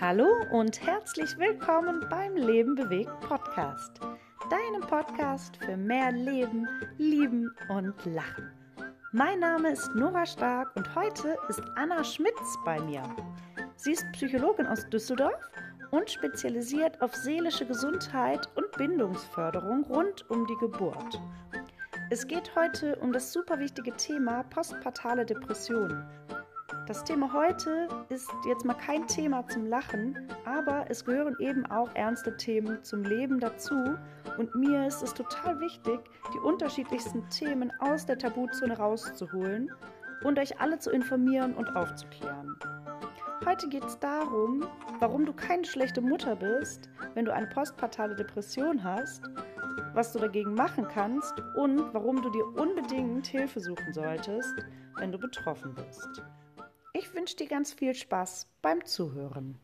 Hallo und herzlich willkommen beim Leben bewegt Podcast. Deinem Podcast für mehr Leben, Lieben und Lachen. Mein Name ist Nora Stark und heute ist Anna Schmitz bei mir. Sie ist Psychologin aus Düsseldorf und spezialisiert auf seelische Gesundheit und Bindungsförderung rund um die Geburt. Es geht heute um das super wichtige Thema postpartale Depressionen. Das Thema heute ist jetzt mal kein Thema zum Lachen, aber es gehören eben auch ernste Themen zum Leben dazu. Und mir ist es total wichtig, die unterschiedlichsten Themen aus der Tabuzone rauszuholen und euch alle zu informieren und aufzuklären. Heute geht es darum, warum du keine schlechte Mutter bist, wenn du eine postpartale Depression hast, was du dagegen machen kannst und warum du dir unbedingt Hilfe suchen solltest, wenn du betroffen bist. Ich wünsche dir ganz viel Spaß beim Zuhören.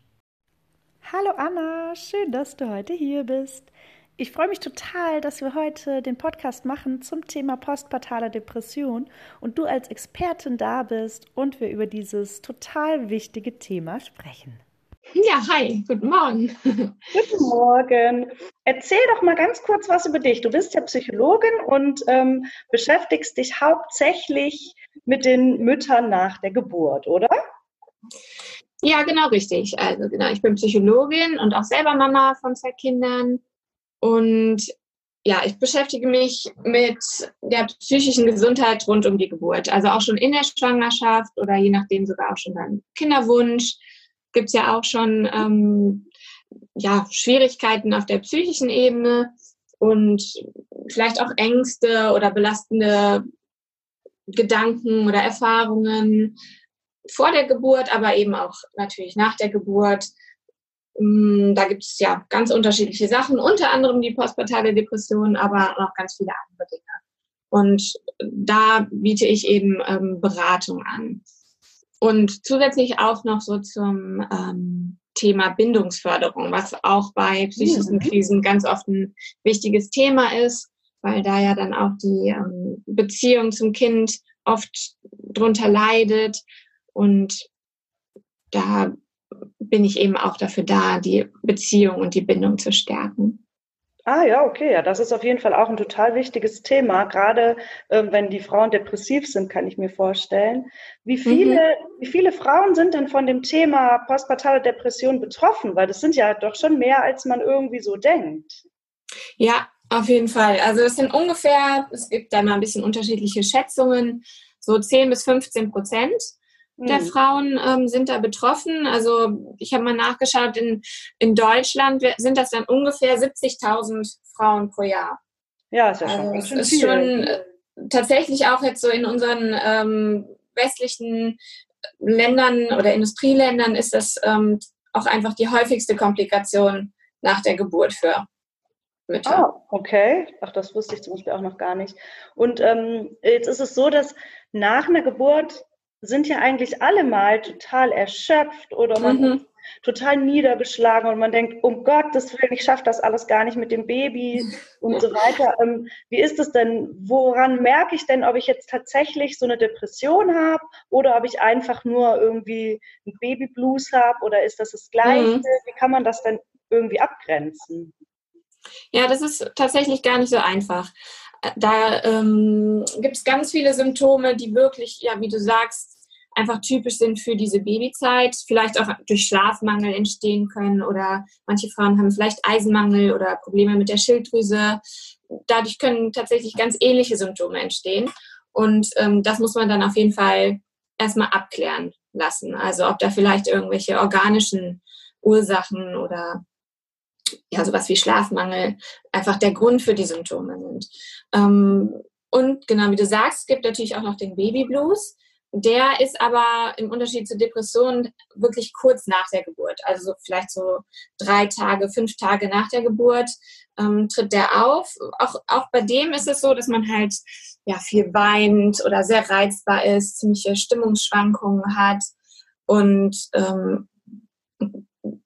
Hallo Anna, schön, dass du heute hier bist. Ich freue mich total, dass wir heute den Podcast machen zum Thema postpartale Depression und du als Expertin da bist und wir über dieses total wichtige Thema sprechen. Ja, hi, guten Morgen. Guten Morgen. Erzähl doch mal ganz kurz was über dich. Du bist ja Psychologin und ähm, beschäftigst dich hauptsächlich mit den Müttern nach der Geburt, oder? Ja, genau richtig. Also genau, ich bin Psychologin und auch selber Mama von zwei Kindern. Und ja, ich beschäftige mich mit der psychischen Gesundheit rund um die Geburt. Also auch schon in der Schwangerschaft oder je nachdem sogar auch schon beim Kinderwunsch gibt es ja auch schon ähm, ja, Schwierigkeiten auf der psychischen Ebene und vielleicht auch Ängste oder belastende Gedanken oder Erfahrungen vor der Geburt, aber eben auch natürlich nach der Geburt. Mm, da gibt es ja ganz unterschiedliche Sachen, unter anderem die postpartale Depression, aber noch ganz viele andere Dinge. Und da biete ich eben ähm, Beratung an. Und zusätzlich auch noch so zum ähm, Thema Bindungsförderung, was auch bei psychischen. Krisen ganz oft ein wichtiges Thema ist, weil da ja dann auch die ähm, Beziehung zum Kind oft drunter leidet. Und da bin ich eben auch dafür da, die Beziehung und die Bindung zu stärken. Ah ja, okay, ja, das ist auf jeden Fall auch ein total wichtiges Thema, gerade äh, wenn die Frauen depressiv sind, kann ich mir vorstellen. Wie viele, mhm. wie viele Frauen sind denn von dem Thema postpartale Depression betroffen? Weil das sind ja doch schon mehr, als man irgendwie so denkt. Ja, auf jeden Fall. Also es sind ungefähr, es gibt da mal ein bisschen unterschiedliche Schätzungen, so 10 bis 15 Prozent der hm. Frauen ähm, sind da betroffen. Also ich habe mal nachgeschaut, in, in Deutschland sind das dann ungefähr 70.000 Frauen pro Jahr. Ja, ist ja schon, also, ist viel. schon äh, tatsächlich auch jetzt so in unseren ähm, westlichen Ländern oder Industrieländern ist das ähm, auch einfach die häufigste Komplikation nach der Geburt für Mütter. Ah, okay. Ach, das wusste ich zum Beispiel auch noch gar nicht. Und ähm, jetzt ist es so, dass nach einer Geburt sind ja eigentlich alle mal total erschöpft oder man mhm. total niedergeschlagen und man denkt, um Gottes Willen, ich schaffe das alles gar nicht mit dem Baby und so weiter. Ähm, wie ist es denn? Woran merke ich denn, ob ich jetzt tatsächlich so eine Depression habe oder ob ich einfach nur irgendwie ein Babyblues habe oder ist das das Gleiche? Mhm. Wie kann man das denn irgendwie abgrenzen? Ja, das ist tatsächlich gar nicht so einfach. Da ähm, gibt es ganz viele Symptome, die wirklich, ja, wie du sagst, einfach typisch sind für diese Babyzeit, vielleicht auch durch Schlafmangel entstehen können oder manche Frauen haben vielleicht Eisenmangel oder Probleme mit der Schilddrüse. Dadurch können tatsächlich ganz ähnliche Symptome entstehen und ähm, das muss man dann auf jeden Fall erstmal abklären lassen. Also ob da vielleicht irgendwelche organischen Ursachen oder ja, sowas wie Schlafmangel einfach der Grund für die Symptome sind. Ähm, und genau wie du sagst, es gibt natürlich auch noch den Babyblues. Der ist aber im Unterschied zur Depression wirklich kurz nach der Geburt. Also so vielleicht so drei Tage, fünf Tage nach der Geburt ähm, tritt der auf. Auch, auch bei dem ist es so, dass man halt ja, viel weint oder sehr reizbar ist, ziemliche Stimmungsschwankungen hat. Und ähm,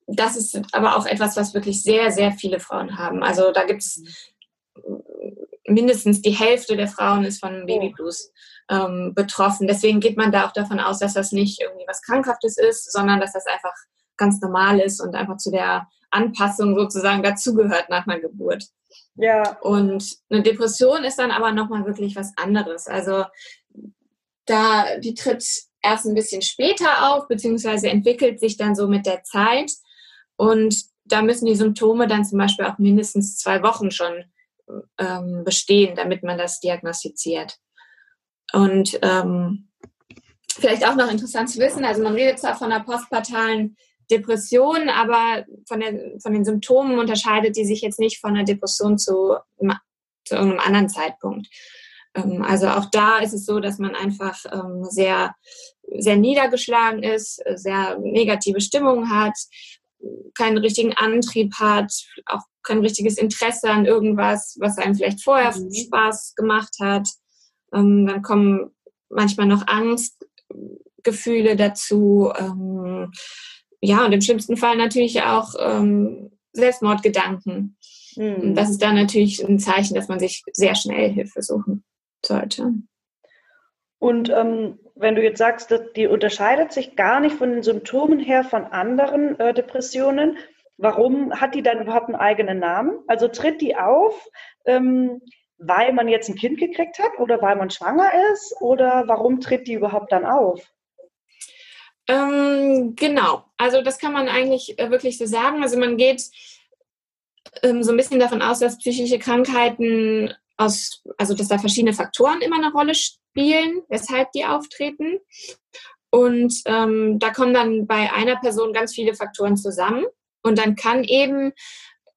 das ist aber auch etwas, was wirklich sehr, sehr viele Frauen haben. Also da gibt es mindestens die Hälfte der Frauen ist von Babyblues ähm, betroffen. Deswegen geht man da auch davon aus, dass das nicht irgendwie was Krankhaftes ist, sondern dass das einfach ganz normal ist und einfach zu der Anpassung sozusagen dazugehört nach einer Geburt. Ja. Und eine Depression ist dann aber nochmal wirklich was anderes. Also da, die tritt erst ein bisschen später auf, beziehungsweise entwickelt sich dann so mit der Zeit. Und da müssen die Symptome dann zum Beispiel auch mindestens zwei Wochen schon ähm, bestehen, damit man das diagnostiziert. Und ähm, vielleicht auch noch interessant zu wissen, also man redet zwar von einer postpartalen Depression, aber von, der, von den Symptomen unterscheidet die sich jetzt nicht von einer Depression zu, zu irgendeinem anderen Zeitpunkt. Ähm, also auch da ist es so, dass man einfach ähm, sehr, sehr niedergeschlagen ist, sehr negative Stimmung hat, keinen richtigen Antrieb hat, auch kein richtiges Interesse an irgendwas, was einem vielleicht vorher mhm. Spaß gemacht hat. Ähm, dann kommen manchmal noch Angstgefühle dazu. ja, und im schlimmsten Fall natürlich auch Selbstmordgedanken. Mhm. Das ist dann natürlich ein Zeichen, dass man sich sehr schnell Hilfe suchen sollte. Und ähm, wenn du jetzt sagst, die unterscheidet sich gar nicht von den Symptomen her von anderen äh, Depressionen, warum hat die dann überhaupt einen eigenen Namen? Also tritt die auf, ähm, weil man jetzt ein Kind gekriegt hat oder weil man schwanger ist oder warum tritt die überhaupt dann auf? Ähm, genau, also das kann man eigentlich äh, wirklich so sagen. Also man geht ähm, so ein bisschen davon aus, dass psychische Krankheiten aus, also dass da verschiedene Faktoren immer eine Rolle spielen, weshalb die auftreten. Und ähm, da kommen dann bei einer Person ganz viele Faktoren zusammen. Und dann kann eben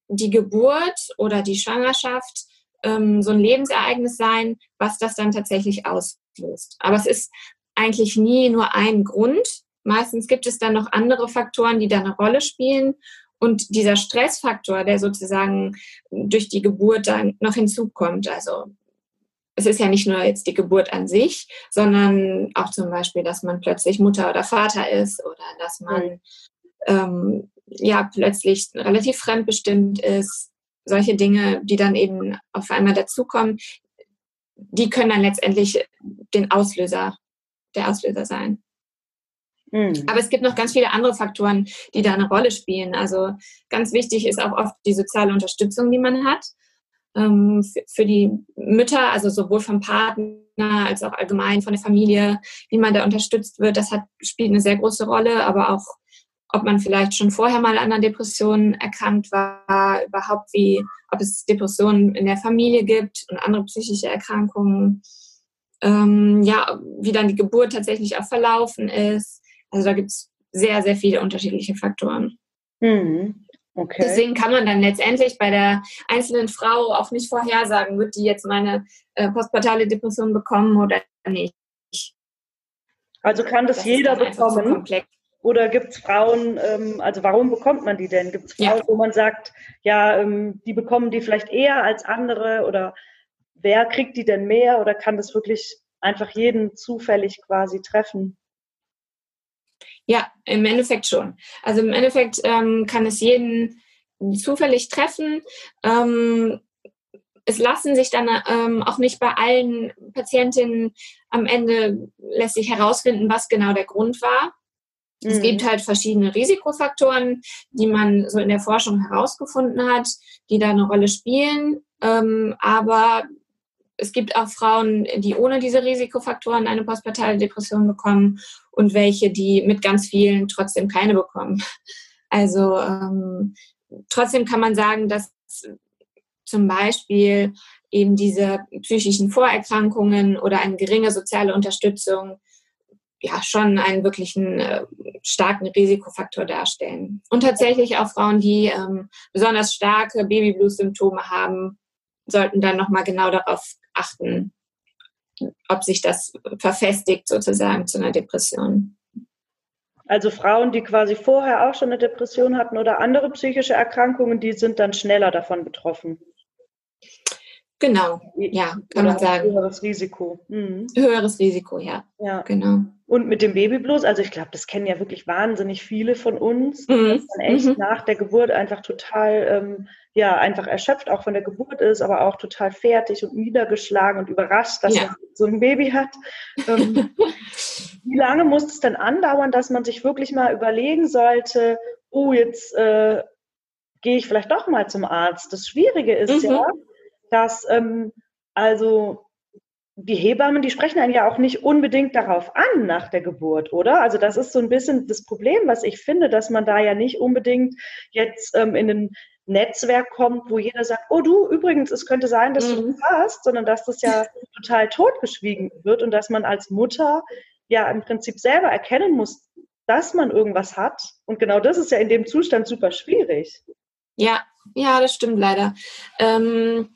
die Geburt oder die Schwangerschaft ähm, so ein Lebensereignis sein, was das dann tatsächlich auslöst. Aber es ist eigentlich nie nur ein Grund. Meistens gibt es dann noch andere Faktoren, die da eine Rolle spielen. Und dieser Stressfaktor, der sozusagen durch die Geburt dann noch hinzukommt, also es ist ja nicht nur jetzt die Geburt an sich, sondern auch zum Beispiel, dass man plötzlich Mutter oder Vater ist oder dass man mhm. ähm, ja plötzlich relativ fremdbestimmt ist. Solche Dinge, die dann eben auf einmal dazukommen, die können dann letztendlich den Auslöser, der Auslöser sein. Mhm. Aber es gibt noch ganz viele andere Faktoren, die da eine Rolle spielen. Also ganz wichtig ist auch oft die soziale Unterstützung, die man hat. Ähm, für die Mütter, also sowohl vom Partner als auch allgemein von der Familie, wie man da unterstützt wird, das hat, spielt eine sehr große Rolle, aber auch ob man vielleicht schon vorher mal an einer Depression erkrankt war, überhaupt wie, ob es Depressionen in der Familie gibt und andere psychische Erkrankungen, ähm, ja, wie dann die Geburt tatsächlich auch verlaufen ist, also da gibt es sehr, sehr viele unterschiedliche Faktoren. Mhm. Okay. Deswegen kann man dann letztendlich bei der einzelnen Frau auch nicht vorhersagen, wird die jetzt meine äh, postpartale Depression bekommen oder nicht. Also kann das, das jeder bekommen? So oder gibt es Frauen, ähm, also warum bekommt man die denn? Gibt es Frauen, ja. wo man sagt, ja, ähm, die bekommen die vielleicht eher als andere oder wer kriegt die denn mehr oder kann das wirklich einfach jeden zufällig quasi treffen? Ja, im Endeffekt schon. Also im Endeffekt ähm, kann es jeden zufällig treffen. Ähm, es lassen sich dann ähm, auch nicht bei allen Patientinnen am Ende lässt sich herausfinden, was genau der Grund war. Mhm. Es gibt halt verschiedene Risikofaktoren, die man so in der Forschung herausgefunden hat, die da eine Rolle spielen. Ähm, aber es gibt auch Frauen, die ohne diese Risikofaktoren eine postpartale Depression bekommen und welche, die mit ganz vielen trotzdem keine bekommen. Also ähm, trotzdem kann man sagen, dass zum Beispiel eben diese psychischen Vorerkrankungen oder eine geringe soziale Unterstützung ja schon einen wirklichen äh, starken Risikofaktor darstellen. Und tatsächlich auch Frauen, die ähm, besonders starke Babyblues-Symptome haben, sollten dann nochmal genau darauf achten, ob sich das verfestigt sozusagen zu einer Depression. Also Frauen, die quasi vorher auch schon eine Depression hatten oder andere psychische Erkrankungen, die sind dann schneller davon betroffen. Genau, ja, kann oder man sagen. Höheres Risiko. Mhm. Höheres Risiko, ja. Ja, genau. Und mit dem Babyblues, also ich glaube, das kennen ja wirklich wahnsinnig viele von uns, mhm. dass man echt mhm. nach der Geburt einfach total, ähm, ja, einfach erschöpft auch von der Geburt ist, aber auch total fertig und niedergeschlagen und überrascht, dass ja. man so ein Baby hat. Ähm, wie lange muss es denn andauern, dass man sich wirklich mal überlegen sollte, oh, jetzt äh, gehe ich vielleicht doch mal zum Arzt. Das Schwierige ist mhm. ja, dass ähm, also die Hebammen, die sprechen einen ja auch nicht unbedingt darauf an nach der Geburt, oder? Also das ist so ein bisschen das Problem, was ich finde, dass man da ja nicht unbedingt jetzt ähm, in ein Netzwerk kommt, wo jeder sagt, oh du, übrigens, es könnte sein, dass mhm. du hast, sondern dass das ja total totgeschwiegen wird und dass man als Mutter ja im Prinzip selber erkennen muss, dass man irgendwas hat. Und genau das ist ja in dem Zustand super schwierig. Ja, ja, das stimmt leider. Ähm,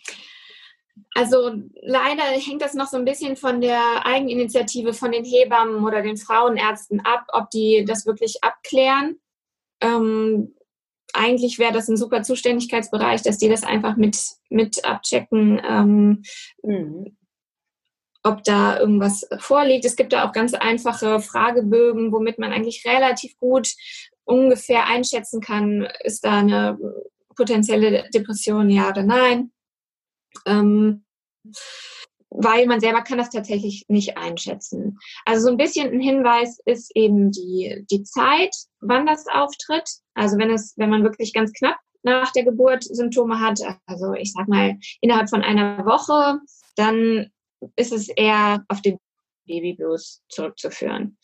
also leider hängt das noch so ein bisschen von der Eigeninitiative von den Hebammen oder den Frauenärzten ab, ob die das wirklich abklären. Ähm, eigentlich wäre das ein super Zuständigkeitsbereich, dass die das einfach mit, mit abchecken, ähm, mhm. ob da irgendwas vorliegt. Es gibt da auch ganz einfache Fragebögen, womit man eigentlich relativ gut ungefähr einschätzen kann, ist da eine potenzielle Depression, ja oder nein. Ähm, weil man selber kann das tatsächlich nicht einschätzen. Also so ein bisschen ein Hinweis ist eben die, die Zeit, wann das auftritt. Also wenn es, wenn man wirklich ganz knapp nach der Geburt Symptome hat, also ich sag mal innerhalb von einer Woche, dann ist es eher auf den Babyblues zurückzuführen.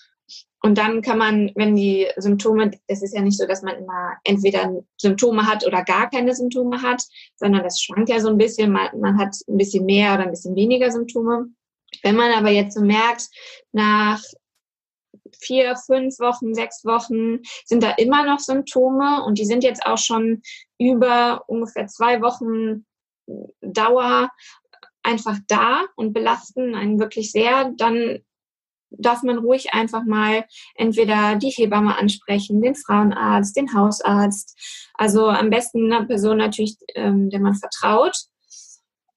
Und dann kann man, wenn die Symptome, das ist ja nicht so, dass man immer entweder Symptome hat oder gar keine Symptome hat, sondern das schwankt ja so ein bisschen. Man, man hat ein bisschen mehr oder ein bisschen weniger Symptome. Wenn man aber jetzt so merkt, nach vier, fünf Wochen, sechs Wochen sind da immer noch Symptome und die sind jetzt auch schon über ungefähr zwei Wochen Dauer einfach da und belasten einen wirklich sehr, dann darf man ruhig einfach mal entweder die Hebamme ansprechen, den Frauenarzt, den Hausarzt. Also am besten eine Person natürlich, ähm, der man vertraut.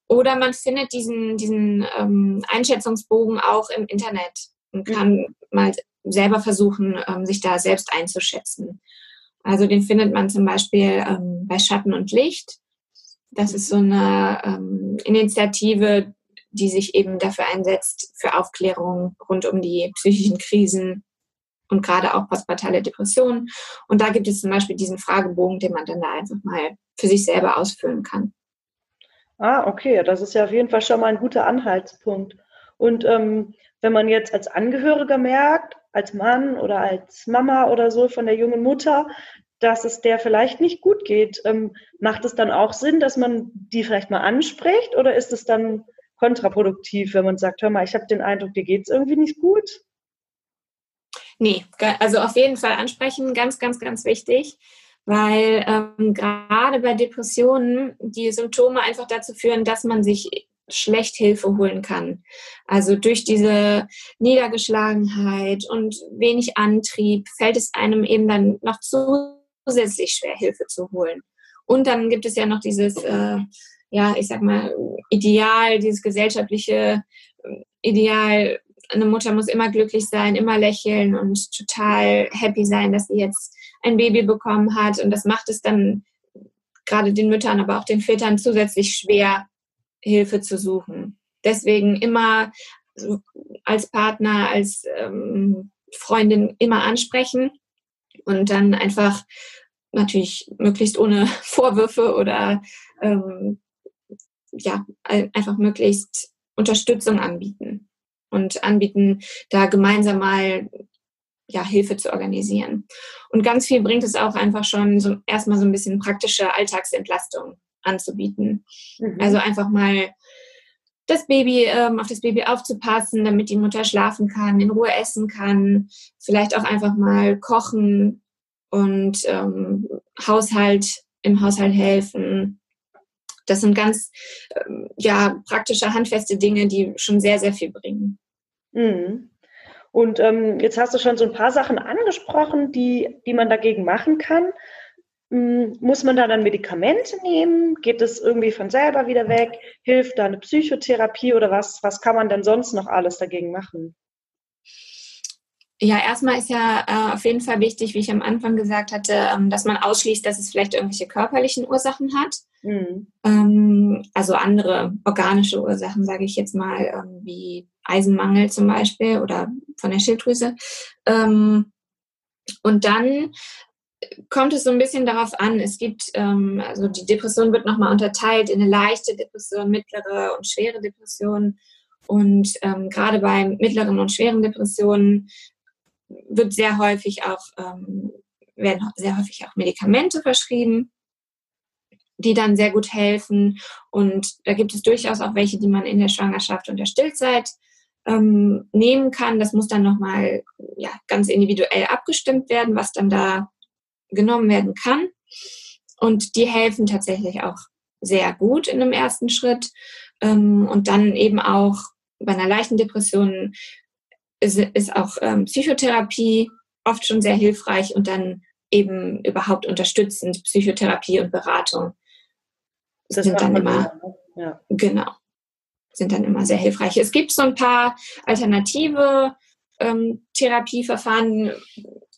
Oder man findet diesen, diesen ähm, Einschätzungsbogen auch im Internet und kann mhm. mal selber versuchen, ähm, sich da selbst einzuschätzen. Also den findet man zum Beispiel ähm, bei Schatten und Licht. Das ist so eine ähm, Initiative, die sich eben dafür einsetzt, für Aufklärung rund um die psychischen Krisen und gerade auch postpartale Depressionen. Und da gibt es zum Beispiel diesen Fragebogen, den man dann da einfach mal für sich selber ausfüllen kann. Ah, okay, das ist ja auf jeden Fall schon mal ein guter Anhaltspunkt. Und ähm, wenn man jetzt als Angehöriger merkt, als Mann oder als Mama oder so von der jungen Mutter, dass es der vielleicht nicht gut geht, ähm, macht es dann auch Sinn, dass man die vielleicht mal anspricht oder ist es dann kontraproduktiv, wenn man sagt, hör mal, ich habe den Eindruck, dir geht es irgendwie nicht gut? Nee, also auf jeden Fall ansprechen, ganz, ganz, ganz wichtig, weil ähm, gerade bei Depressionen die Symptome einfach dazu führen, dass man sich schlecht Hilfe holen kann. Also durch diese Niedergeschlagenheit und wenig Antrieb fällt es einem eben dann noch zusätzlich schwer, Hilfe zu holen. Und dann gibt es ja noch dieses äh, ja, ich sag mal, Ideal, dieses gesellschaftliche äh, Ideal, eine Mutter muss immer glücklich sein, immer lächeln und total happy sein, dass sie jetzt ein Baby bekommen hat. Und das macht es dann gerade den Müttern, aber auch den Vätern zusätzlich schwer, Hilfe zu suchen. Deswegen immer als Partner, als ähm, Freundin immer ansprechen und dann einfach natürlich möglichst ohne Vorwürfe oder ähm, ja, einfach möglichst Unterstützung anbieten und anbieten, da gemeinsam mal ja, Hilfe zu organisieren. Und ganz viel bringt es auch einfach schon so erstmal so ein bisschen praktische Alltagsentlastung anzubieten. Mhm. Also einfach mal das Baby, ähm, auf das Baby aufzupassen, damit die Mutter schlafen kann, in Ruhe essen kann, vielleicht auch einfach mal kochen und ähm, Haushalt im Haushalt helfen, das sind ganz ähm, ja, praktische, handfeste Dinge, die schon sehr, sehr viel bringen. Mhm. Und ähm, jetzt hast du schon so ein paar Sachen angesprochen, die, die man dagegen machen kann. Mhm. Muss man da dann Medikamente nehmen? Geht es irgendwie von selber wieder weg? Hilft da eine Psychotherapie oder was, was kann man denn sonst noch alles dagegen machen? Ja, erstmal ist ja äh, auf jeden Fall wichtig, wie ich am Anfang gesagt hatte, ähm, dass man ausschließt, dass es vielleicht irgendwelche körperlichen Ursachen hat. Mhm. Ähm, also andere organische Ursachen, sage ich jetzt mal, ähm, wie Eisenmangel zum Beispiel oder von der Schilddrüse. Ähm, und dann kommt es so ein bisschen darauf an. Es gibt, ähm, also die Depression wird nochmal unterteilt in eine leichte Depression, mittlere und schwere Depression. Und ähm, gerade bei mittleren und schweren Depressionen wird sehr häufig auch, ähm, werden sehr häufig auch Medikamente verschrieben, die dann sehr gut helfen. Und da gibt es durchaus auch welche, die man in der Schwangerschaft und der Stillzeit ähm, nehmen kann. Das muss dann nochmal ja, ganz individuell abgestimmt werden, was dann da genommen werden kann. Und die helfen tatsächlich auch sehr gut in einem ersten Schritt. Ähm, und dann eben auch bei einer leichten Depression ist, ist auch ähm, Psychotherapie oft schon sehr hilfreich und dann eben überhaupt unterstützend Psychotherapie und Beratung das sind dann immer ne? ja. genau sind dann immer sehr hilfreich. Es gibt so ein paar alternative ähm, Therapieverfahren,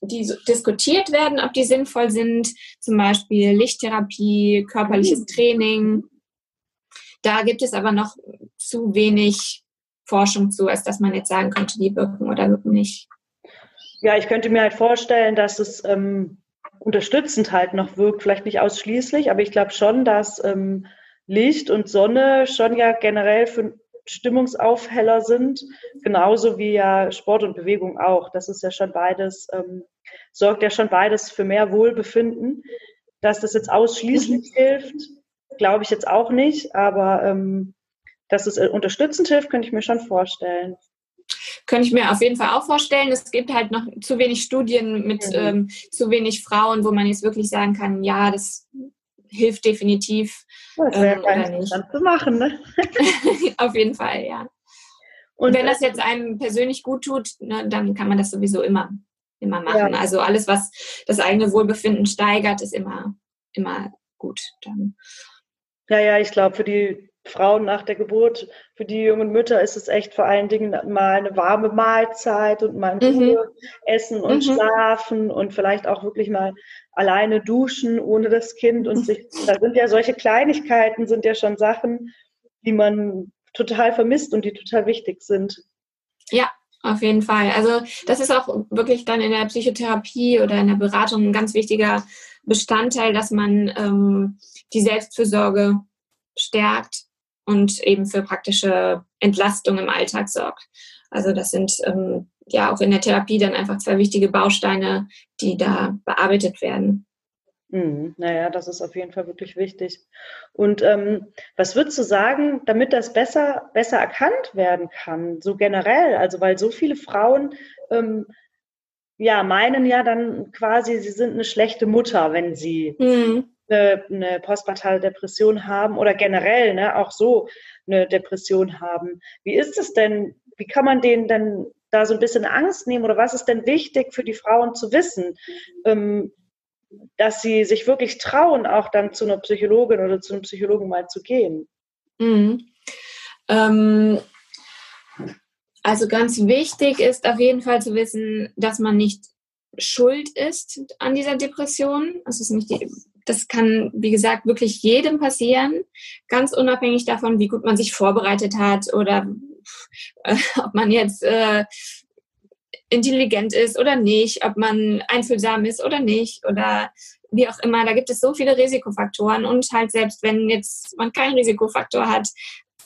die so diskutiert werden, ob die sinnvoll sind, zum Beispiel Lichttherapie, körperliches mhm. Training. Da gibt es aber noch zu wenig Forschung zu, als dass man jetzt sagen könnte, die wirken oder wirken nicht. Ja, ich könnte mir halt vorstellen, dass es ähm, unterstützend halt noch wirkt, vielleicht nicht ausschließlich, aber ich glaube schon, dass ähm, Licht und Sonne schon ja generell für Stimmungsaufheller sind, genauso wie ja Sport und Bewegung auch. Das ist ja schon beides, ähm, sorgt ja schon beides für mehr Wohlbefinden. Dass das jetzt ausschließlich mhm. hilft, glaube ich jetzt auch nicht, aber ähm, dass es äh, unterstützend hilft, könnte ich mir schon vorstellen. Könnte ich mir auf jeden Fall auch vorstellen. Es gibt halt noch zu wenig Studien mit mhm. ähm, zu wenig Frauen, wo man jetzt wirklich sagen kann, ja, das hilft definitiv. Das wäre ähm, oder nicht. zu machen, ne? Auf jeden Fall, ja. Und, Und wenn das jetzt einem persönlich gut tut, ne, dann kann man das sowieso immer, immer machen. Ja. Also alles, was das eigene Wohlbefinden steigert, ist immer, immer gut. Dann. Ja, ja, ich glaube, für die Frauen nach der Geburt, für die jungen Mütter ist es echt vor allen Dingen mal eine warme Mahlzeit und mal ein mhm. Essen und mhm. Schlafen und vielleicht auch wirklich mal alleine duschen ohne das Kind und sich, da sind ja solche Kleinigkeiten, sind ja schon Sachen, die man total vermisst und die total wichtig sind. Ja, auf jeden Fall. Also das ist auch wirklich dann in der Psychotherapie oder in der Beratung ein ganz wichtiger Bestandteil, dass man ähm, die Selbstfürsorge stärkt und eben für praktische Entlastung im Alltag sorgt. Also das sind ähm, ja auch in der Therapie dann einfach zwei wichtige Bausteine, die da bearbeitet werden. Mhm. Naja, das ist auf jeden Fall wirklich wichtig. Und ähm, was würdest du sagen, damit das besser, besser erkannt werden kann, so generell? Also weil so viele Frauen ähm, ja meinen ja dann quasi, sie sind eine schlechte Mutter, wenn sie mhm eine, eine postpartale Depression haben oder generell ne, auch so eine Depression haben. Wie ist es denn? Wie kann man denen denn da so ein bisschen Angst nehmen oder was ist denn wichtig für die Frauen zu wissen, ähm, dass sie sich wirklich trauen, auch dann zu einer Psychologin oder zu einem Psychologen mal zu gehen? Mhm. Ähm, also ganz wichtig ist auf jeden Fall zu wissen, dass man nicht schuld ist an dieser Depression. Es ist nicht die das kann, wie gesagt, wirklich jedem passieren, ganz unabhängig davon, wie gut man sich vorbereitet hat oder äh, ob man jetzt äh, intelligent ist oder nicht, ob man einfühlsam ist oder nicht oder wie auch immer. Da gibt es so viele Risikofaktoren und halt selbst wenn jetzt man keinen Risikofaktor hat,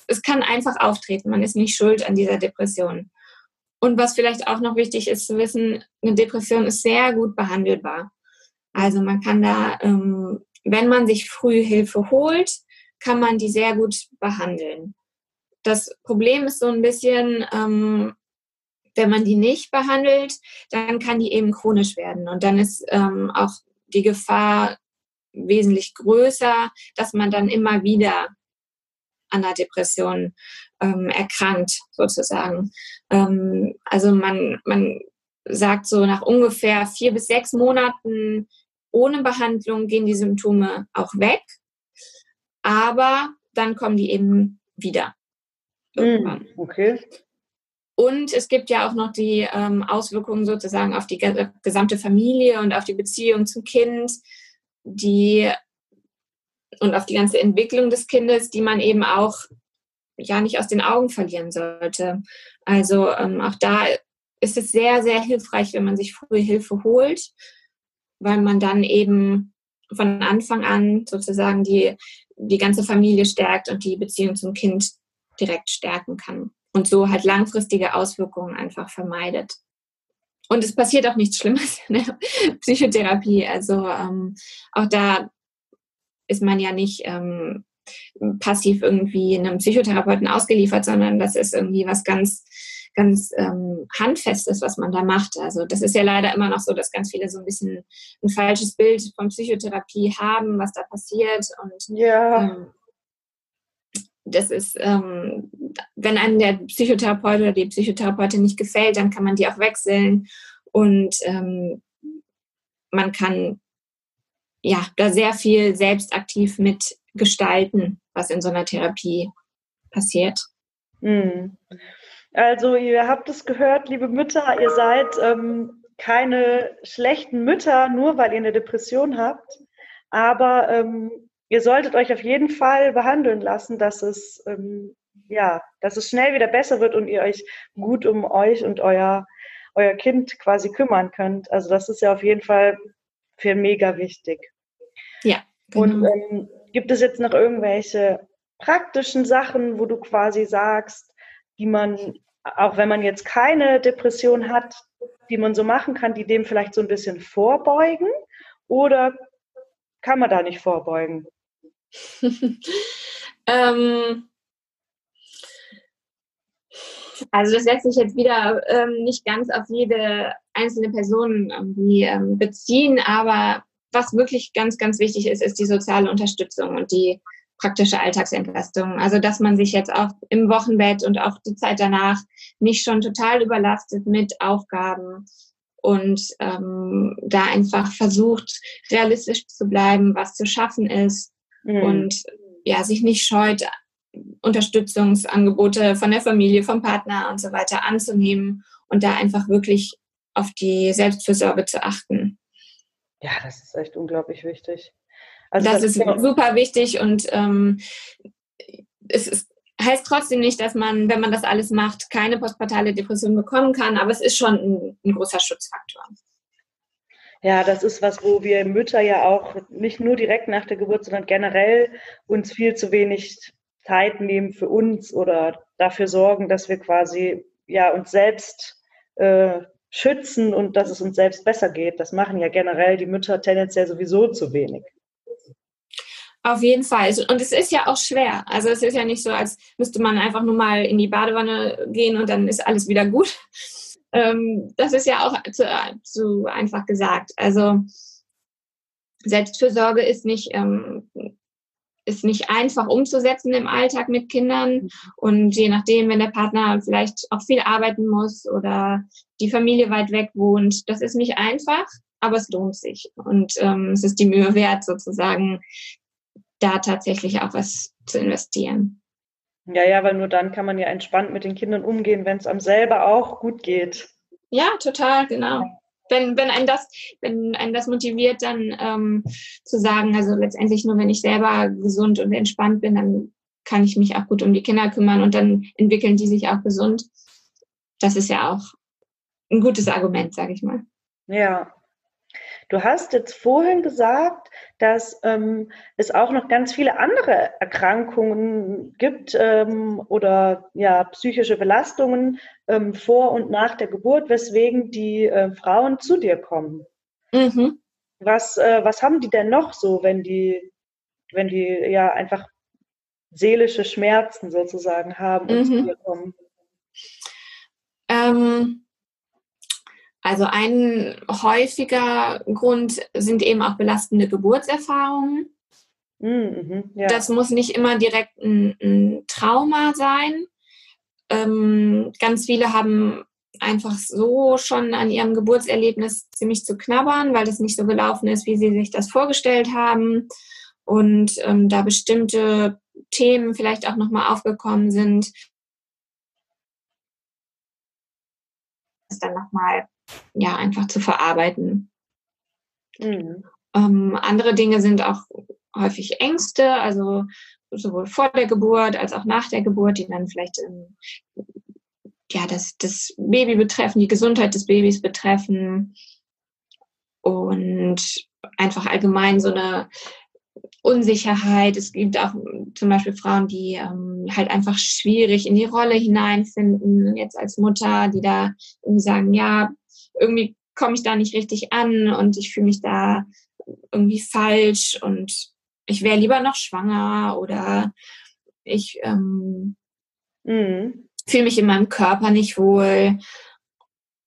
es kann einfach auftreten. Man ist nicht schuld an dieser Depression. Und was vielleicht auch noch wichtig ist zu wissen, eine Depression ist sehr gut behandelbar. Also man kann da, ähm, wenn man sich früh Hilfe holt, kann man die sehr gut behandeln. Das Problem ist so ein bisschen, ähm, wenn man die nicht behandelt, dann kann die eben chronisch werden. Und dann ist ähm, auch die Gefahr wesentlich größer, dass man dann immer wieder an der Depression ähm, erkrankt, sozusagen. Ähm, also man, man sagt so nach ungefähr vier bis sechs Monaten ohne Behandlung gehen die Symptome auch weg, aber dann kommen die eben wieder. Irgendwann. Mm, okay. Und es gibt ja auch noch die ähm, Auswirkungen sozusagen auf die gesamte Familie und auf die Beziehung zum Kind, die und auf die ganze Entwicklung des Kindes, die man eben auch ja nicht aus den Augen verlieren sollte. Also ähm, auch da ist es sehr, sehr hilfreich, wenn man sich früh Hilfe holt weil man dann eben von Anfang an sozusagen die, die ganze Familie stärkt und die Beziehung zum Kind direkt stärken kann und so halt langfristige Auswirkungen einfach vermeidet. Und es passiert auch nichts Schlimmes in der Psychotherapie. Also ähm, auch da ist man ja nicht ähm, passiv irgendwie einem Psychotherapeuten ausgeliefert, sondern das ist irgendwie was ganz ganz ähm, handfestes, was man da macht. Also das ist ja leider immer noch so, dass ganz viele so ein bisschen ein falsches Bild von Psychotherapie haben, was da passiert. Und ja. ähm, das ist, ähm, wenn einem der Psychotherapeut oder die Psychotherapeutin nicht gefällt, dann kann man die auch wechseln und ähm, man kann ja da sehr viel selbst aktiv mitgestalten, was in so einer Therapie passiert. Mhm. Also ihr habt es gehört, liebe Mütter, ihr seid ähm, keine schlechten Mütter, nur weil ihr eine Depression habt. Aber ähm, ihr solltet euch auf jeden Fall behandeln lassen, dass es ähm, ja, dass es schnell wieder besser wird und ihr euch gut um euch und euer euer Kind quasi kümmern könnt. Also das ist ja auf jeden Fall für mega wichtig. Ja. Genau. Und ähm, gibt es jetzt noch irgendwelche praktischen Sachen, wo du quasi sagst, die man, auch wenn man jetzt keine Depression hat, die man so machen kann, die dem vielleicht so ein bisschen vorbeugen? Oder kann man da nicht vorbeugen? ähm, also das lässt sich jetzt wieder ähm, nicht ganz auf jede einzelne Person irgendwie ähm, beziehen, aber was wirklich ganz, ganz wichtig ist, ist die soziale Unterstützung und die praktische Alltagsentlastung. Also dass man sich jetzt auch im Wochenbett und auch die Zeit danach nicht schon total überlastet mit Aufgaben und ähm, da einfach versucht, realistisch zu bleiben, was zu schaffen ist mhm. und ja, sich nicht scheut, Unterstützungsangebote von der Familie, vom Partner und so weiter anzunehmen und da einfach wirklich auf die Selbstfürsorge zu achten. Ja, das ist echt unglaublich wichtig. Also das, das ist super wichtig und ähm, es ist, heißt trotzdem nicht, dass man, wenn man das alles macht, keine postpartale Depression bekommen kann, aber es ist schon ein, ein großer Schutzfaktor. Ja, das ist was, wo wir Mütter ja auch nicht nur direkt nach der Geburt, sondern generell uns viel zu wenig Zeit nehmen für uns oder dafür sorgen, dass wir quasi ja uns selbst äh, schützen und dass es uns selbst besser geht. Das machen ja generell die Mütter tendenziell sowieso zu wenig. Auf jeden Fall. Und es ist ja auch schwer. Also es ist ja nicht so, als müsste man einfach nur mal in die Badewanne gehen und dann ist alles wieder gut. Ähm, das ist ja auch zu, zu, einfach gesagt. Also Selbstfürsorge ist nicht, ähm, ist nicht einfach umzusetzen im Alltag mit Kindern. Und je nachdem, wenn der Partner vielleicht auch viel arbeiten muss oder die Familie weit weg wohnt, das ist nicht einfach, aber es lohnt sich. Und ähm, es ist die Mühe wert, sozusagen, da tatsächlich auch was zu investieren. Ja, ja, weil nur dann kann man ja entspannt mit den Kindern umgehen, wenn es einem selber auch gut geht. Ja, total, genau. Wenn, wenn, ein das, wenn einen das motiviert, dann ähm, zu sagen, also letztendlich nur wenn ich selber gesund und entspannt bin, dann kann ich mich auch gut um die Kinder kümmern und dann entwickeln die sich auch gesund. Das ist ja auch ein gutes Argument, sage ich mal. Ja, Du hast jetzt vorhin gesagt, dass ähm, es auch noch ganz viele andere Erkrankungen gibt ähm, oder ja, psychische Belastungen ähm, vor und nach der Geburt, weswegen die äh, Frauen zu dir kommen. Mhm. Was, äh, was haben die denn noch so, wenn die, wenn die ja einfach seelische Schmerzen sozusagen haben und mhm. zu dir kommen? Ähm, also ein häufiger Grund sind eben auch belastende Geburtserfahrungen. Mhm, ja. Das muss nicht immer direkt ein, ein Trauma sein. Ähm, ganz viele haben einfach so schon an ihrem Geburtserlebnis ziemlich zu knabbern, weil das nicht so gelaufen ist, wie sie sich das vorgestellt haben. Und ähm, da bestimmte Themen vielleicht auch nochmal aufgekommen sind, das dann nochmal ja, einfach zu verarbeiten. Mhm. Ähm, andere Dinge sind auch häufig Ängste, also sowohl vor der Geburt als auch nach der Geburt, die dann vielleicht ähm, ja, das, das Baby betreffen, die Gesundheit des Babys betreffen. und einfach allgemein so eine Unsicherheit. Es gibt auch zum Beispiel Frauen, die ähm, halt einfach schwierig in die Rolle hineinfinden, jetzt als Mutter, die da irgendwie sagen, ja, irgendwie komme ich da nicht richtig an und ich fühle mich da irgendwie falsch und ich wäre lieber noch schwanger oder ich ähm, mhm. fühle mich in meinem Körper nicht wohl.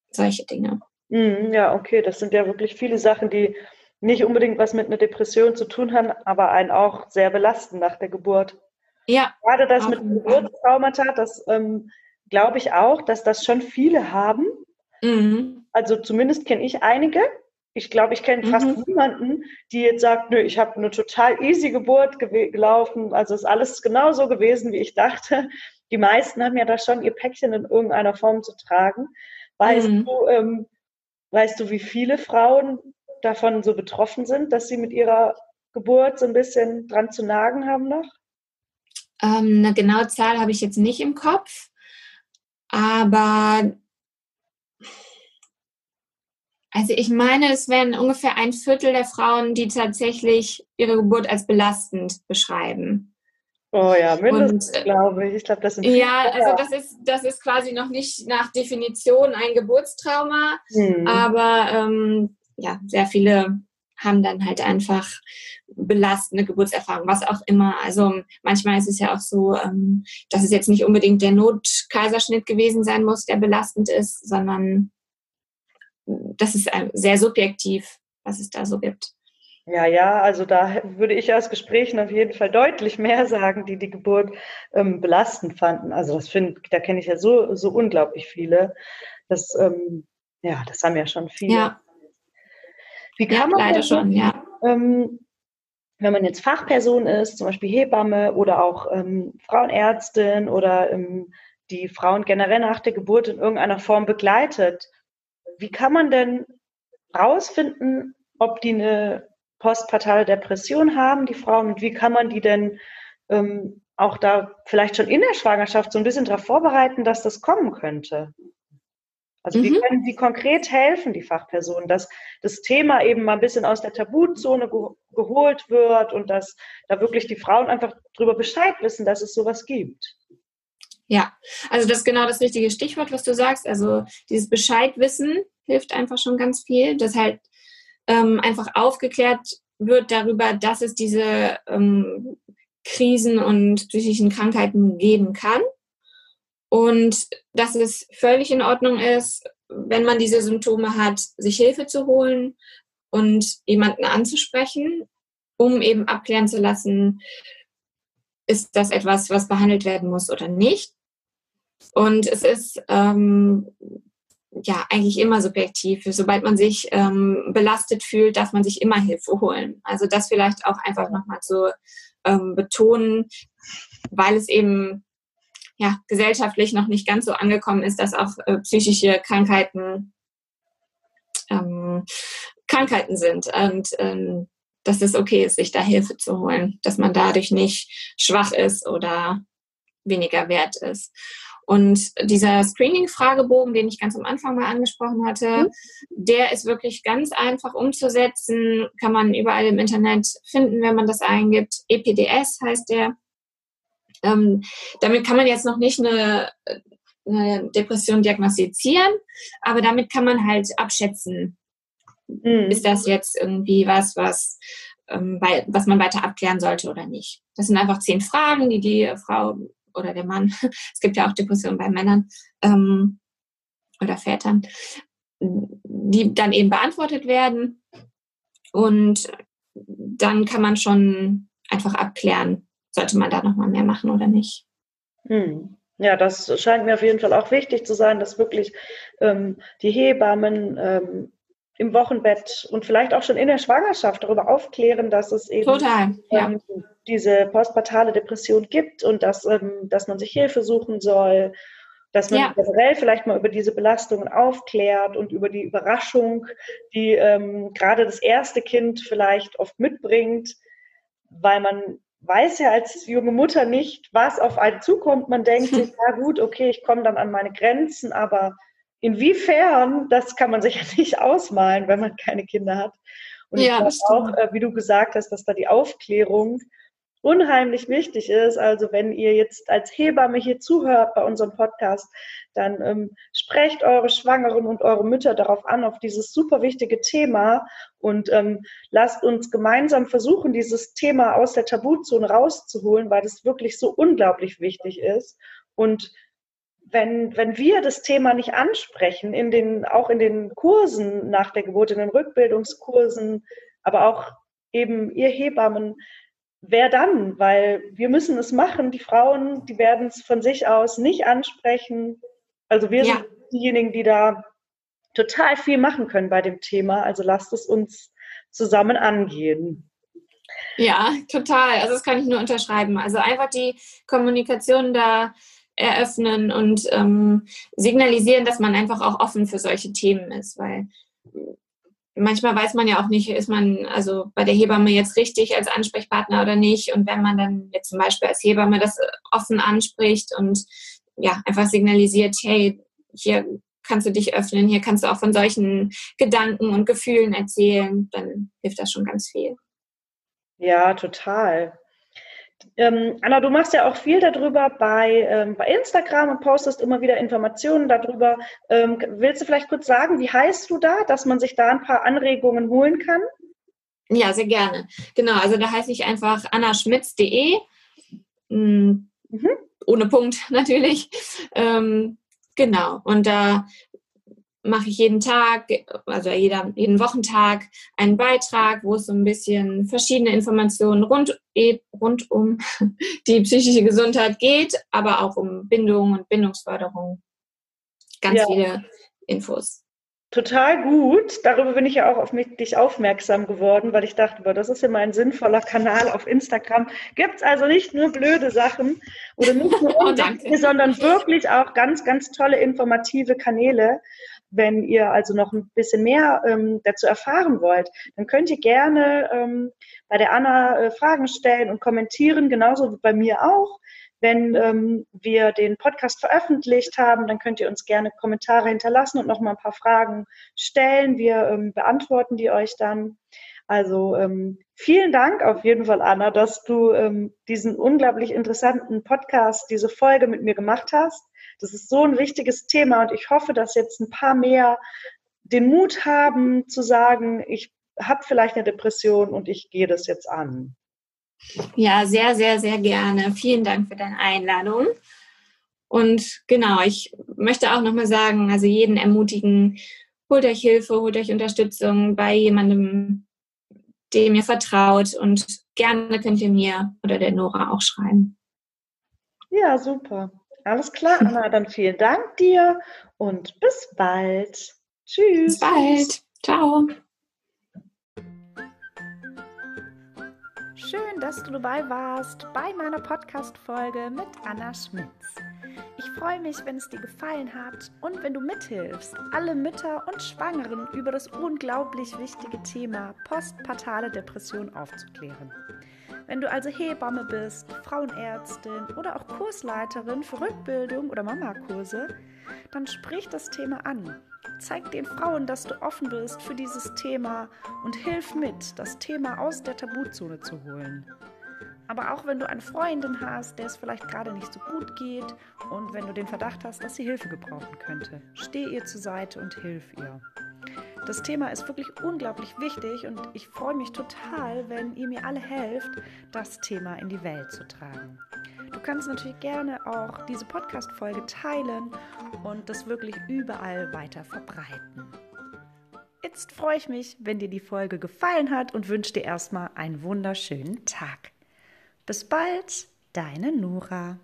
Solche Dinge. Mhm, ja, okay, das sind ja wirklich viele Sachen, die nicht unbedingt was mit einer Depression zu tun haben, aber einen auch sehr belasten nach der Geburt. Ja. Gerade das mit Geburtstraumata, das ähm, glaube ich auch, dass das schon viele haben. Mhm. Also zumindest kenne ich einige. Ich glaube, ich kenne fast mhm. niemanden, die jetzt sagt, nö, ich habe eine total easy Geburt gelaufen. Also ist alles genau so gewesen, wie ich dachte. Die meisten haben ja da schon ihr Päckchen in irgendeiner Form zu tragen. Weißt mhm. du, ähm, weißt du, wie viele Frauen davon so betroffen sind, dass sie mit ihrer Geburt so ein bisschen dran zu nagen haben noch? Ähm, eine genaue Zahl habe ich jetzt nicht im Kopf, aber also ich meine, es wären ungefähr ein Viertel der Frauen, die tatsächlich ihre Geburt als belastend beschreiben. Oh ja, mindestens, glaube ich. Ich glaube, das sind Ja, also das ist, das ist quasi noch nicht nach Definition ein Geburtstrauma, hm. aber ähm, ja, sehr viele haben dann halt einfach belastende Geburtserfahrung, was auch immer. Also manchmal ist es ja auch so, ähm, dass es jetzt nicht unbedingt der Notkaiserschnitt gewesen sein muss, der belastend ist, sondern das ist sehr subjektiv, was es da so gibt. Ja, ja, also da würde ich aus Gesprächen auf jeden Fall deutlich mehr sagen, die die Geburt ähm, belastend fanden. Also das finde, da kenne ich ja so, so unglaublich viele. Das, ähm, ja, das haben ja schon viele. Ja. Wie kann ja, man leider schon, ja. Ähm, wenn man jetzt Fachperson ist, zum Beispiel Hebamme oder auch ähm, Frauenärztin oder ähm, die Frauen generell nach der Geburt in irgendeiner Form begleitet, wie kann man denn rausfinden, ob die eine postpartale Depression haben, die Frauen, und wie kann man die denn ähm, auch da vielleicht schon in der Schwangerschaft so ein bisschen darauf vorbereiten, dass das kommen könnte? Also mhm. wie können Sie konkret helfen, die Fachpersonen, dass das Thema eben mal ein bisschen aus der Tabuzone ge geholt wird und dass da wirklich die Frauen einfach darüber Bescheid wissen, dass es sowas gibt? Ja, also das ist genau das richtige Stichwort, was du sagst. Also dieses Bescheidwissen hilft einfach schon ganz viel, dass halt ähm, einfach aufgeklärt wird darüber, dass es diese ähm, Krisen und psychischen Krankheiten geben kann und dass es völlig in Ordnung ist, wenn man diese Symptome hat, sich Hilfe zu holen und jemanden anzusprechen, um eben abklären zu lassen, ist das etwas, was behandelt werden muss oder nicht. Und es ist ähm, ja eigentlich immer subjektiv. Sobald man sich ähm, belastet fühlt, darf man sich immer Hilfe holen. Also das vielleicht auch einfach nochmal zu ähm, betonen, weil es eben ja, gesellschaftlich noch nicht ganz so angekommen ist, dass auch äh, psychische Krankheiten ähm, Krankheiten sind und ähm, dass es okay ist, sich da Hilfe zu holen, dass man dadurch nicht schwach ist oder weniger wert ist. Und dieser Screening-Fragebogen, den ich ganz am Anfang mal angesprochen hatte, mhm. der ist wirklich ganz einfach umzusetzen, kann man überall im Internet finden, wenn man das eingibt. EPDS heißt der. Ähm, damit kann man jetzt noch nicht eine, eine, Depression diagnostizieren, aber damit kann man halt abschätzen, mhm. ist das jetzt irgendwie was, was, ähm, bei, was man weiter abklären sollte oder nicht. Das sind einfach zehn Fragen, die die Frau oder der Mann, es gibt ja auch Depressionen bei Männern ähm, oder Vätern, die dann eben beantwortet werden. Und dann kann man schon einfach abklären, sollte man da nochmal mehr machen oder nicht. Hm. Ja, das scheint mir auf jeden Fall auch wichtig zu sein, dass wirklich ähm, die Hebammen ähm, im Wochenbett und vielleicht auch schon in der Schwangerschaft darüber aufklären, dass es eben Total, ja. ähm, diese postpartale Depression gibt und dass, ähm, dass man sich Hilfe suchen soll, dass man ja. generell vielleicht mal über diese Belastungen aufklärt und über die Überraschung, die ähm, gerade das erste Kind vielleicht oft mitbringt, weil man weiß ja als junge Mutter nicht, was auf einen zukommt. Man denkt sich, ja gut, okay, ich komme dann an meine Grenzen, aber inwiefern, das kann man sich ja nicht ausmalen, wenn man keine Kinder hat. Und ja, ich glaube auch, äh, wie du gesagt hast, dass da die Aufklärung unheimlich wichtig ist. Also wenn ihr jetzt als Hebamme hier zuhört bei unserem Podcast, dann ähm, sprecht eure Schwangeren und eure Mütter darauf an, auf dieses super wichtige Thema und ähm, lasst uns gemeinsam versuchen, dieses Thema aus der Tabuzone rauszuholen, weil das wirklich so unglaublich wichtig ist. Und wenn, wenn wir das Thema nicht ansprechen, in den, auch in den Kursen nach der Geburt, in den Rückbildungskursen, aber auch eben ihr Hebammen, wer dann? Weil wir müssen es machen. Die Frauen, die werden es von sich aus nicht ansprechen. Also wir ja. sind diejenigen, die da total viel machen können bei dem Thema. Also lasst es uns zusammen angehen. Ja, total. Also das kann ich nur unterschreiben. Also einfach die Kommunikation da eröffnen und ähm, signalisieren, dass man einfach auch offen für solche Themen ist, weil manchmal weiß man ja auch nicht, ist man also bei der Hebamme jetzt richtig als Ansprechpartner oder nicht. Und wenn man dann jetzt zum Beispiel als Hebamme das offen anspricht und ja, einfach signalisiert, hey, hier kannst du dich öffnen, hier kannst du auch von solchen Gedanken und Gefühlen erzählen, dann hilft das schon ganz viel. Ja, total. Ähm, Anna, du machst ja auch viel darüber bei, ähm, bei Instagram und postest immer wieder Informationen darüber. Ähm, willst du vielleicht kurz sagen, wie heißt du da, dass man sich da ein paar Anregungen holen kann? Ja, sehr gerne. Genau, also da heiße ich einfach annaschmitz.de. Mhm. Ohne Punkt natürlich. Ähm, genau, und da mache ich jeden Tag, also jeder, jeden Wochentag einen Beitrag, wo es so ein bisschen verschiedene Informationen rund, rund um die psychische Gesundheit geht, aber auch um Bindung und Bindungsförderung. Ganz ja. viele Infos. Total gut. Darüber bin ich ja auch auf mich, dich aufmerksam geworden, weil ich dachte, boah, das ist ja mal ein sinnvoller Kanal auf Instagram. Gibt es also nicht nur blöde Sachen oder nicht nur oh, sondern wirklich auch ganz, ganz tolle informative Kanäle. Wenn ihr also noch ein bisschen mehr ähm, dazu erfahren wollt, dann könnt ihr gerne ähm, bei der Anna äh, Fragen stellen und kommentieren, genauso wie bei mir auch. Wenn ähm, wir den Podcast veröffentlicht haben, dann könnt ihr uns gerne Kommentare hinterlassen und noch mal ein paar Fragen stellen. Wir ähm, beantworten die euch dann. Also ähm, vielen Dank auf jeden Fall, Anna, dass du ähm, diesen unglaublich interessanten Podcast, diese Folge mit mir gemacht hast. Das ist so ein wichtiges Thema und ich hoffe, dass jetzt ein paar mehr den Mut haben zu sagen, ich habe vielleicht eine Depression und ich gehe das jetzt an. Ja, sehr, sehr, sehr gerne. Vielen Dank für deine Einladung. Und genau, ich möchte auch nochmal sagen, also jeden ermutigen, holt euch Hilfe, holt euch Unterstützung bei jemandem, dem ihr vertraut und gerne könnt ihr mir oder der Nora auch schreiben. Ja, super. Alles klar, Anna, dann vielen Dank dir und bis bald. Tschüss. Bis bald. Ciao. Schön, dass du dabei warst bei meiner Podcast-Folge mit Anna Schmitz. Ich freue mich, wenn es dir gefallen hat und wenn du mithilfst, alle Mütter und Schwangeren über das unglaublich wichtige Thema postpartale Depression aufzuklären. Wenn du also Hebamme bist, Frauenärztin oder auch Kursleiterin für Rückbildung oder Mamakurse, dann sprich das Thema an. Zeig den Frauen, dass du offen bist für dieses Thema und hilf mit, das Thema aus der Tabuzone zu holen. Aber auch wenn du eine Freundin hast, der es vielleicht gerade nicht so gut geht und wenn du den Verdacht hast, dass sie Hilfe gebrauchen könnte, steh ihr zur Seite und hilf ihr. Das Thema ist wirklich unglaublich wichtig und ich freue mich total, wenn ihr mir alle helft, das Thema in die Welt zu tragen. Du kannst natürlich gerne auch diese Podcast-Folge teilen und das wirklich überall weiter verbreiten. Jetzt freue ich mich, wenn dir die Folge gefallen hat und wünsche dir erstmal einen wunderschönen Tag. Bis bald, deine Nora.